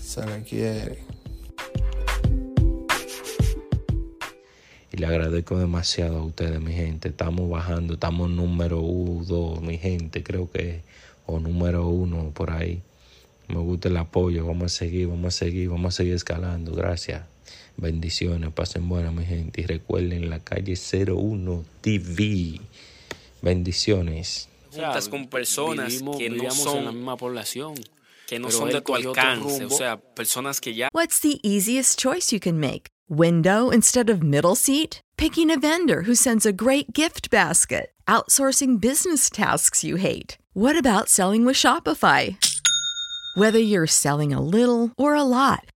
se le quiere. Y le agradezco demasiado a ustedes, mi gente. Estamos bajando, estamos número uno, mi gente, creo que, o número uno por ahí. Me gusta el apoyo, vamos a seguir, vamos a seguir, vamos a seguir escalando. Gracias. Bendiciones, pasen buenas, mi gente. Y recuerden la calle 01 TV. Bendiciones. juntas con personas vivimos- que no son en la misma población. Que no son de tu alcance, o sea, personas que ya What's the easiest choice you can make? Window instead of middle seat? Picking a vendor who sends a great gift basket? Outsourcing business tasks you hate? What about selling with Shopify? Whether you're selling a little or a lot,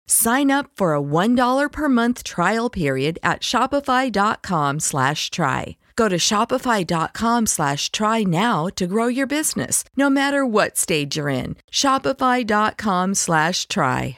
Sign up for a $1 per month trial period at shopify.com slash try. Go to shopify.com slash try now to grow your business, no matter what stage you're in. Shopify.com slash try.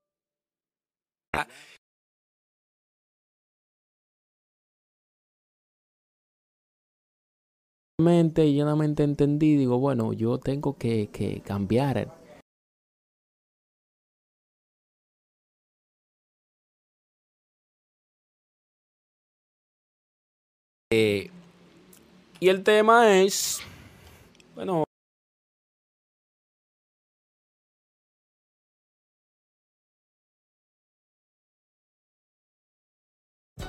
Mente y llenamente entendí, digo, bueno, yo tengo que, que cambiar. Eh, y el tema es, bueno,